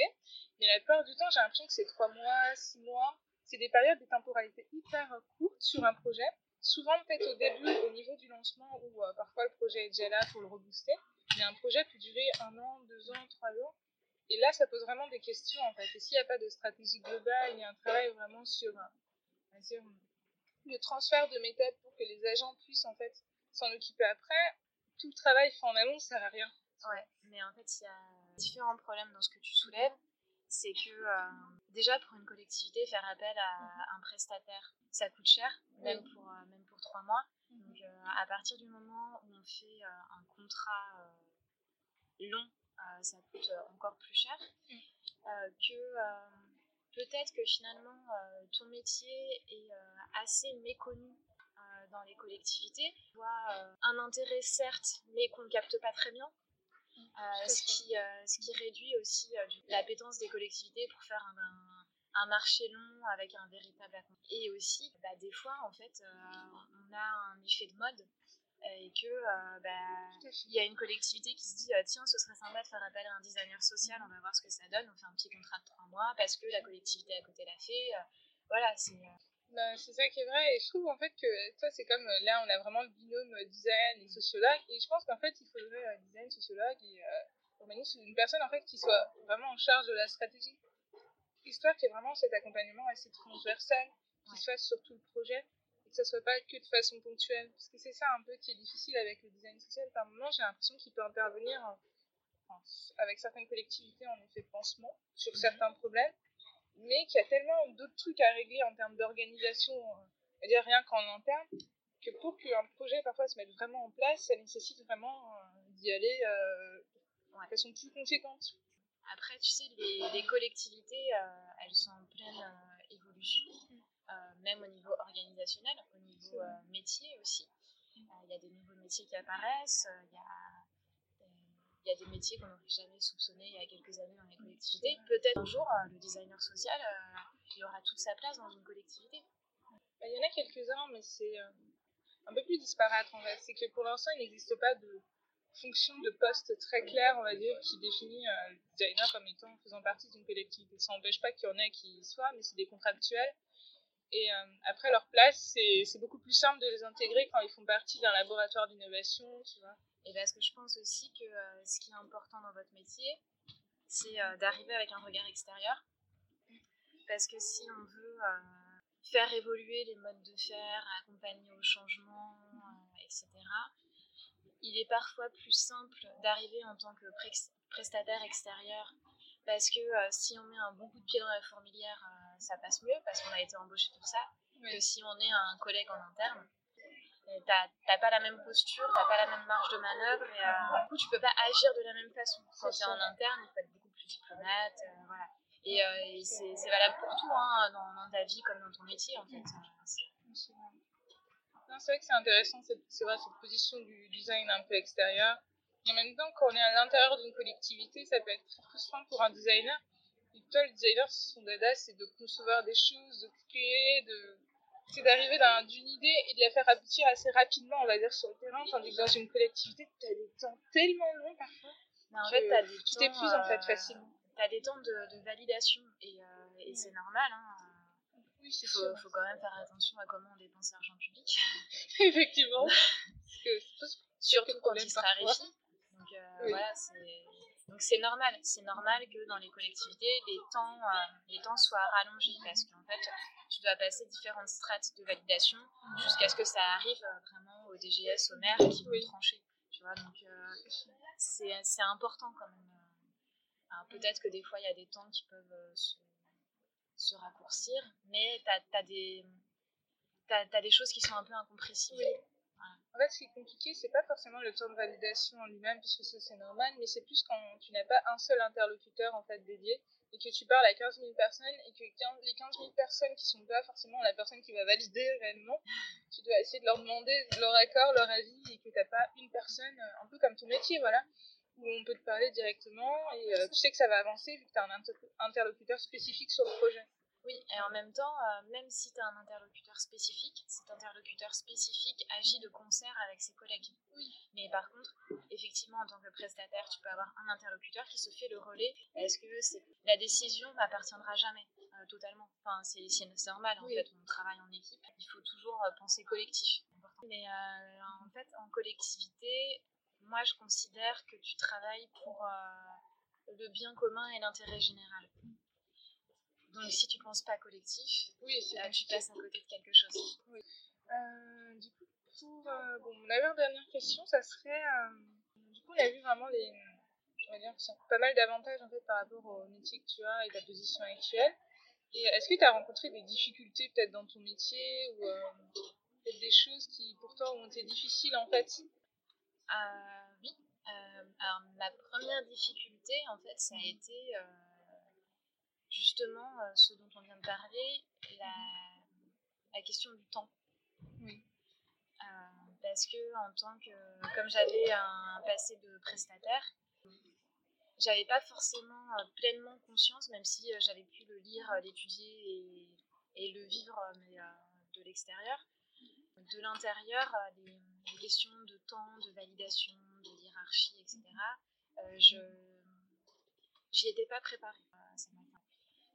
mais la plupart du temps, j'ai l'impression que c'est trois mois, six mois, c'est des périodes de temporalité hyper courtes sur un projet, souvent peut-être au début, au niveau du lancement, où parfois le projet est déjà là pour le rebooster, mais un projet peut durer un an, deux ans, trois ans, et là, ça pose vraiment des questions, en fait. Et s'il n'y a pas de stratégie globale, il y a un travail vraiment sur, dire, le transfert de méthodes pour que les agents puissent, en fait, s'en occuper après, tout le travail fait en amont ne sert à rien. Ouais, mais en fait, il y a différents problèmes dans ce que tu soulèves. C'est que, euh, déjà, pour une collectivité, faire appel à un prestataire, ça coûte cher, même, pour, euh, même pour trois mois. Mhm. Donc, euh, à partir du moment où on fait un contrat long ça coûte encore plus cher, mm. que peut-être que finalement ton métier est assez méconnu dans les collectivités, voit un intérêt certes, mais qu'on ne capte pas très bien. Mm. ce, qui, ce qui réduit aussi l'appétence des collectivités pour faire un, un, marché long avec un véritable accompagnement. Et aussi, bah, des fois, en fait, on a un effet de mode et que euh, bah, il y a une collectivité qui se dit euh, tiens ce serait sympa de faire appel à un designer social on va voir ce que ça donne on fait un petit contrat de trois mois parce que la collectivité à côté l'a fait euh, voilà c'est bah, c'est ça qui est vrai et je trouve en fait que ça c'est comme là on a vraiment le binôme design et sociologue et je pense qu'en fait il faudrait design sociologue et urbanisme une personne en fait qui soit vraiment en charge de la stratégie. Histoire qu'il y ait vraiment cet accompagnement assez transversal qui se fasse sur tout le projet que ça soit pas que de façon ponctuelle. Parce que c'est ça un peu qui est difficile avec le design social. Par moment, j'ai l'impression qu'il peut intervenir avec certaines collectivités en effet pansement sur mhm. certains problèmes, mais qu'il y a tellement d'autres trucs à régler en termes d'organisation, euh, dire rien qu'en interne, que pour qu'un projet parfois se mette vraiment en place, ça nécessite vraiment euh, d'y aller euh, de façon plus conséquente. Après, tu sais, les, les collectivités, elles sont en pleine évolution. Euh, même au niveau organisationnel, au niveau euh, métier aussi. Euh, il y a des nouveaux métiers qui apparaissent, il y a il y a des métiers qu'on n'aurait jamais soupçonnés il y a quelques années dans les collectivités. Peut-être un jour, le designer social, il aura toute sa place dans une collectivité. Bah, il y en a quelques-uns, mais c'est un peu plus disparate. C'est que pour l'instant, il n'existe pas de fonction de poste très claire, on va dire, qui définit le designer comme étant faisant partie d'une collectivité. Ça n'empêche pas qu'il y en ait qui y soient, mais c'est des contractuels et euh, après, leur place, c'est beaucoup plus simple de les intégrer quand ils font partie d'un laboratoire d'innovation, tu vois. Et parce que je pense aussi que euh, ce qui est important dans votre métier, c'est euh, d'arriver avec un regard extérieur. Parce que si on veut faire évoluer les modes de faire, accompagner au changement, etc., il est parfois plus simple d'arriver en tant que prestataire extérieur. Parce que si on met un bon coup de pied dans la fourmilière ça passe mieux parce qu'on a été embauché pour ça que si on est un collègue en interne. T'as pas la même posture, t'as pas la même marge de manœuvre et euh, du coup tu peux pas agir de la même façon. Quand tu es en interne, il faut être beaucoup plus diplomate. Euh, voilà. Et, euh, c'est valable pour tout, hein, dans, ta vie comme dans ton métier, en fait. C'est vrai que c'est intéressant, vrai, cette position du design un peu extérieur. Et en même temps, quand on est à l'intérieur d'une collectivité, ça peut être très frustrant pour un designer. Toi, le designer, son dada, c'est de concevoir des choses, de créer, de c'est d'arriver d'une idée et de la faire aboutir assez rapidement, on va dire, sur le terrain, tandis que dans une collectivité, tu as des temps tellement longs parfois. Mais en fait, des tu t'épuises en fait euh, facilement. Tu as des temps de, de validation et, euh, et c'est normal. Hein. Oui, c'est faut, faut quand même faire attention à comment on dépense l'argent public. Effectivement. Surtout quand il se raréfie. Donc euh, voilà, c'est. Donc c'est normal, c'est normal que dans les collectivités, les temps, les temps soient rallongés parce qu'en fait, tu dois passer différentes strates de validation jusqu'à ce que ça arrive euh, vraiment au DGS, au maire qui vont trancher. Tu vois, donc euh, c'est important quand même. Euh. Peut-être que des fois il y a des temps qui peuvent se, se raccourcir, mais tu as, as, des choses qui sont un peu incompressibles. Fait, ce qui est compliqué, c'est pas forcément le temps de validation en lui-même, puisque ça c'est normal, mais c'est plus quand tu n'as pas un seul interlocuteur en fait dédié et que tu parles à 15 000 personnes et que les 15 000 personnes qui sont pas forcément la personne qui va valider réellement, tu dois essayer de leur demander leur accord, leur avis et que tu n'as pas une personne, euh, un peu comme ton métier, voilà, où on peut te parler directement et euh, tu sais que ça va avancer vu que tu as un interlocuteur spécifique sur le projet. Oui, et en même temps, euh, même si tu as un interlocuteur spécifique, cet interlocuteur spécifique agit de concert avec ses collègues. Oui. Mais par contre, effectivement, en tant que prestataire, tu peux avoir un interlocuteur qui se fait le relais. Est-ce que la décision n'appartiendra jamais euh, totalement Enfin, c'est normal, en fait, on travaille en équipe. Il faut toujours euh, penser collectif. Mais en fait, en collectivité, moi, je considère que tu travailles pour le bien commun et l'intérêt général. Donc si tu penses pas collectif, oui, là, tu passes à côté de quelque chose. Oui. Euh, du coup, pour euh, bon, mon avant-dernière question, ça serait, euh, du coup, on a vu vraiment les, on va dire, pas mal d'avantages en fait par rapport au métier que tu as et ta position actuelle. Et est-ce que tu as rencontré des difficultés peut-être dans ton métier ou peut-être des choses qui pour toi ont été difficiles en fait? Oui. alors ma première difficulté en fait, ça a été justement euh, ce dont on vient de parler, la, la question du temps. Oui. Euh, parce que en tant que, comme j'avais un passé de prestataire, j'avais pas forcément euh, pleinement conscience, même si j'avais pu le lire, l'étudier et, et, le vivre, mais de l'extérieur. De l'intérieur, les, les, questions de temps, de validation, de hiérarchie, etc., je j'y étais pas préparée.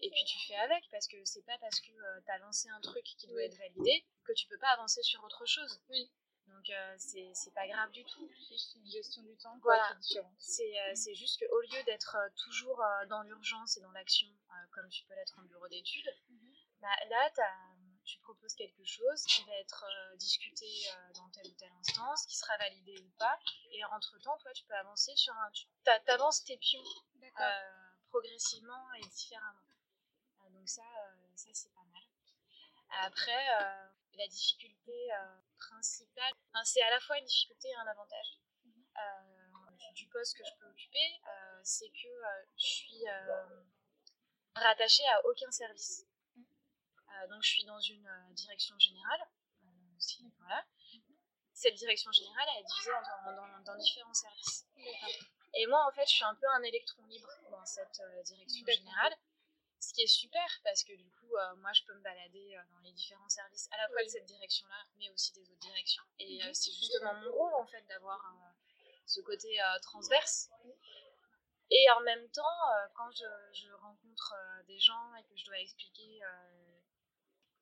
Et puis tu fais avec parce que c'est pas parce que euh, tu as lancé un truc qui doit être validé que tu peux pas avancer sur autre chose. Oui. Donc euh, c'est pas grave du tout. C'est une gestion du temps. Voilà. Euh, c'est juste qu'au lieu d'être toujours dans l'urgence et dans l'action, comme tu peux l'être en bureau d'études, mhm. bah, là tu proposes quelque chose qui va être discuté dans telle ou telle instance, qui sera validé ou pas, et entre-temps, toi, tu peux avancer sur un... Tu avances tes pions progressivement et différemment. Donc ça, euh, ça c'est pas mal. Après, euh, la difficulté euh, principale, c'est à la fois une difficulté et un avantage. Du, poste que je peux occuper, c'est que je suis rattachée à aucun service. donc je suis dans une direction générale. voilà. Cette direction générale, elle est divisée dans, dans, différents services. Et moi, en fait, je suis un peu un électron libre dans cette direction générale. Ce qui est super parce que du coup, euh, moi, je peux me balader euh, dans les différents services, à la fois de cette direction-là, mais aussi des autres directions. Et euh, c'est justement mon rôle, en fait, d'avoir ce côté transverse. Et en même temps, quand je, je rencontre des gens et que je dois expliquer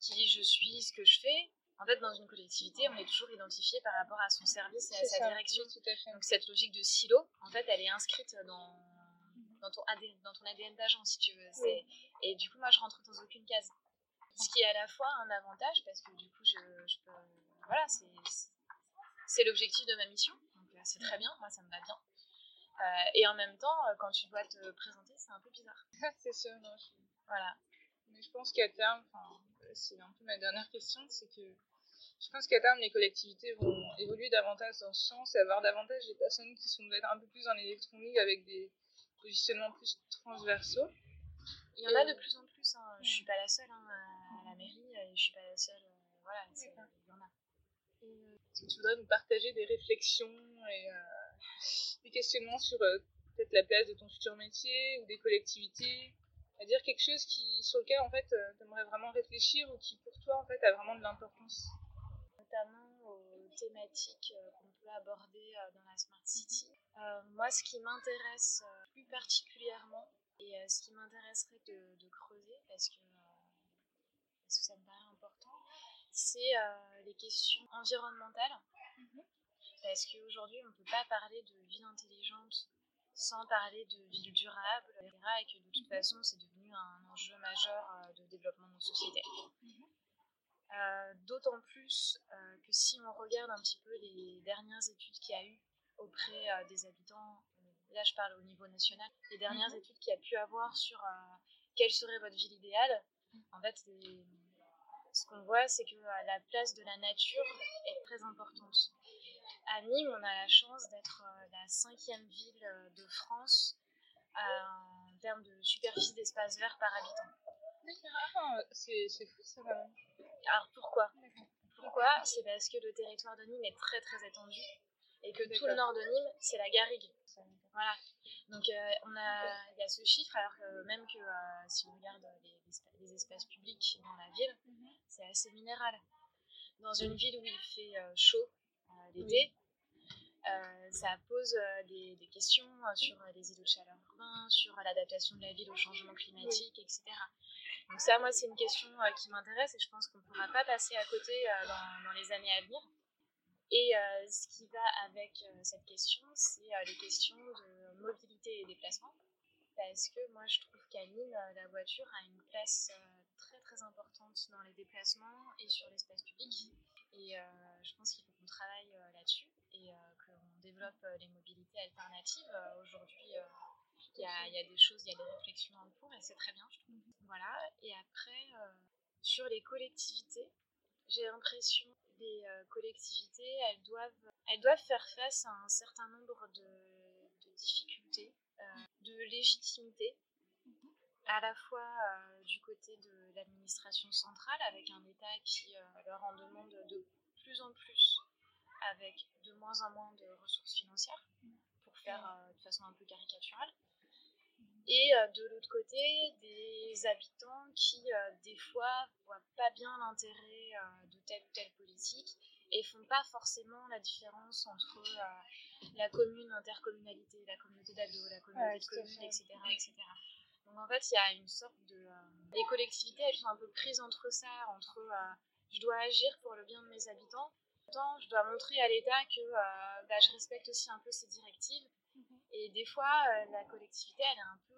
qui je suis, ce que je fais, en fait, dans une collectivité, on est toujours identifié par rapport à son service et à sa direction. Donc cette logique de silo, en fait, elle est inscrite dans dans ton ADN, dans ton ADN d'agent, si tu veux. Et du coup, moi, je rentre dans aucune case. Ce qui est à la fois un avantage, parce que du coup, je, peux. Voilà, c'est l'objectif de ma mission. Donc, euh, c'est très bien, moi, ça me va bien. Euh, et en même temps, euh, quand tu dois te présenter, c'est un peu bizarre. c'est sûr, non. Voilà. Mais je pense qu'à terme, c'est un peu ma dernière question, c'est que je pense qu'à terme, les collectivités vont évoluer davantage dans ce sens et avoir davantage des personnes qui sont un peu plus en électronique avec des, positionnements plus transversaux. Il y en a de plus en plus. Hein. Je suis pas la seule hein, à, la mairie et je suis pas la seule. voilà, il y en a. Est-ce que tu voudrais nous partager des réflexions et des questionnements sur peut-être la place de ton futur métier ou des collectivités à dire quelque chose qui, sur lequel en fait tu aimerais vraiment réfléchir ou qui pour toi en fait a vraiment de l'importance? Notamment aux thématiques qu'on peut aborder dans la Smart City. moi, ce qui m'intéresse plus particulièrement et ce qui m'intéresserait de, creuser, parce que, parce que ça me paraît important, c'est les questions environnementales. Mhm. Parce qu'aujourd'hui, on ne peut pas parler de ville intelligente sans parler de ville durable, etc. Et que de toute façon, c'est devenu un enjeu majeur euh, de développement de nos sociétés. Mhm. Euh, d'autant plus euh, que si on regarde un petit peu les dernières études qu'il y a eu auprès des habitants, là je parle au niveau national, les dernières mhm. études qu'il y a pu avoir sur quelle serait votre ville idéale, en fait, ce qu'on voit, c'est que la place de la nature est très importante. À Nîmes, on a la chance d'être euh, la cinquième ville euh, de France euh, en termes de superficie d'espace vert par habitant. Ah, c'est fou ça même. Alors pourquoi? Pourquoi? C'est parce que le territoire de Nîmes est très très étendu et que tout le nord de Nîmes, c'est la garrigue. Voilà. Donc on a, il y a ce chiffre, alors que même que si on regarde les, espaces publics dans la ville, mhm. c'est assez minéral. Dans une ville où il fait chaud, l'été, euh, ça pose euh, des, questions euh, sur les îlots de chaleur urbains, sur l'adaptation de la ville au changement climatique, etc. Donc ça, moi, c'est une question qui m'intéresse et je pense qu'on ne pourra pas passer à côté dans, dans, les années à venir. Et ce qui va avec cette question, c'est les questions de mobilité et déplacement. Parce que moi, je trouve qu'à Nîmes, la voiture a une place très très importante dans les déplacements et sur l'espace public. Et je pense qu'il faut qu'on travaille là-dessus et euh, qu'on développe euh, les mobilités alternatives. Euh, aujourd'hui, il y, a, des choses, il y a des réflexions en cours et c'est très bien, je trouve. Voilà. Et après, sur les collectivités, j'ai l'impression que les collectivités, elles doivent, elles doivent faire face à un certain nombre de, difficultés, de légitimité, à la fois du côté de l'administration centrale, avec un État qui leur en demande de plus en plus avec de moins en moins de ressources financières, pour faire euh, de façon un peu caricaturale. Et euh, de l'autre côté, des habitants qui, euh, des fois, voient pas bien l'intérêt de telle ou telle politique et font pas forcément la différence entre la commune, l'intercommunalité, la communauté d'agglo, la communauté de communes, etc., etc. Donc en fait, il y a une sorte de... les collectivités, elles sont un peu prises entre ça, entre je dois agir pour le bien de mes habitants, je dois montrer à l'État que euh, bah, je respecte aussi un peu ses directives. Mhm. Et des fois, euh, la collectivité, elle est euh, un peu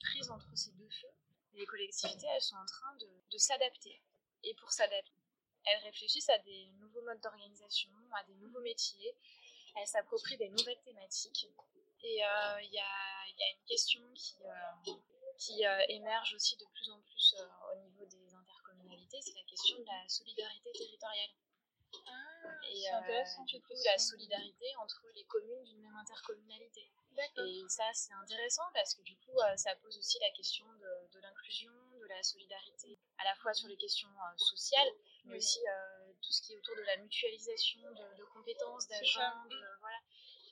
prise entre ces deux feux. les collectivités, elles sont en train de, s'adapter. Et pour s'adapter, elles réfléchissent à des nouveaux modes d'organisation, à des nouveaux métiers. Elles s'approprient des nouvelles thématiques. Et il y, a, une question qui, qui émerge aussi de plus en plus au niveau des intercommunalités, c'est la question de la solidarité territoriale. Ah, et intéressant, du coup, la solidarité entre les communes d'une même intercommunalité. Et ça, c'est intéressant parce que du coup, euh, ça pose aussi la question de, l'inclusion, de la solidarité, à la fois sur les questions euh, sociales, mais aussi euh, tout ce qui est autour de la mutualisation de, compétences, d'agents. Voilà.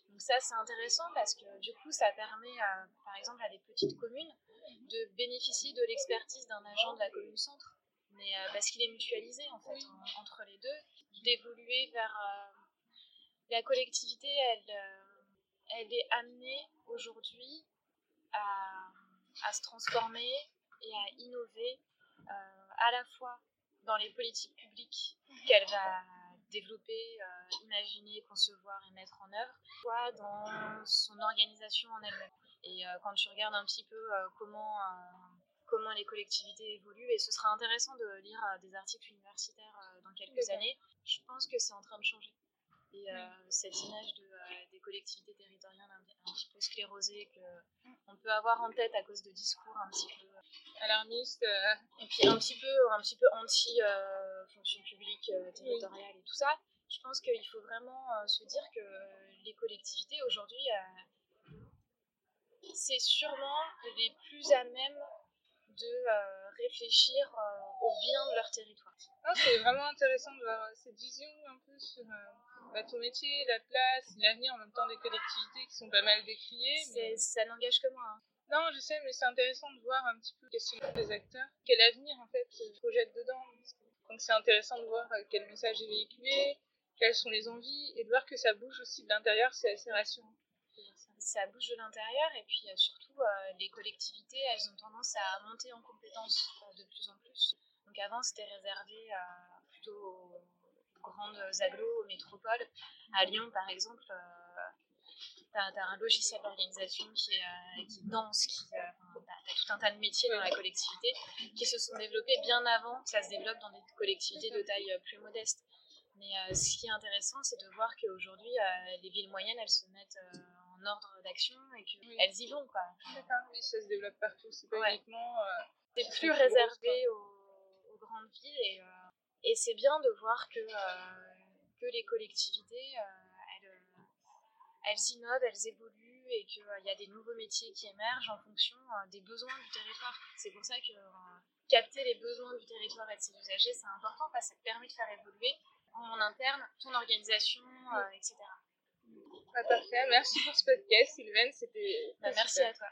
Donc ça, c'est intéressant parce que du coup, ça permet, par exemple, à des petites communes mhm. de bénéficier de l'expertise d'un agent de la commune centre, mais parce qu'il est mutualisé en fait entre les deux d'évoluer vers euh, la collectivité, elle, euh, elle est amenée aujourd'hui à, à, se transformer et à innover euh, à la fois dans les politiques publiques qu'elle va développer, imaginer, concevoir et mettre en œuvre, soit dans son organisation en elle-même. Et quand tu regardes un petit peu comment comment les collectivités évoluent et ce sera intéressant de lire des articles universitaires dans quelques années. Je pense que c'est en train de changer. Et euh, cette image de, euh, des collectivités territoriales un, petit peu sclérosées qu'on peut avoir en tête à cause de discours un petit peu euh, alarmistes, et puis un petit peu, un petit peu anti-fonction publique territoriale et tout ça, je pense qu'il faut vraiment se dire que les collectivités aujourd'hui, c'est sûrement les plus à même de réfléchir au bien de leur territoire. c'est vraiment intéressant de voir cette vision un peu sur bah, ton métier, la place, l'avenir en même temps des collectivités qui sont pas mal décriées. Ça n'engage que moi. Hein. Non, je sais, mais c'est intéressant de voir un petit peu questionnement des acteurs. Quel avenir, en fait, se projette dedans. Donc, c'est intéressant de voir euh, quel message est véhiculé, quelles sont les envies, et de voir que ça bouge aussi de l'intérieur, c'est assez rassurant. Ça bouge de l'intérieur, et puis euh, surtout, euh, les collectivités, elles ont tendance à monter en compétences de plus en plus. Donc, avant, c'était réservé plutôt aux grandes agglos, aux métropoles. À Lyon, par exemple, tu as, un logiciel d'organisation qui, est, euh, qui danse, qui, euh, as, tout un tas de métiers dans la collectivité qui se sont développés bien avant que ça se développe dans des collectivités de taille euh, plus modeste. Mais ce qui est intéressant, c'est de voir qu'aujourd'hui, les villes moyennes, elles se mettent en ordre d'action et qu'elles y vont. Quoi. oui, ça se développe partout. C'est pas uniquement. c'est plus réservé aux, grandes villes et, et c'est bien de voir que, que les collectivités elles innovent, elles évoluent et qu'il euh, y a des nouveaux métiers qui émergent en fonction euh, des besoins du territoire. C'est pour ça que euh, capter les besoins du territoire et de ses usagers, c'est important parce que ça te permet de faire évoluer en interne ton organisation, etc. parfait. Merci pour ce podcast, Sylvain. C'était. Bah, merci à toi.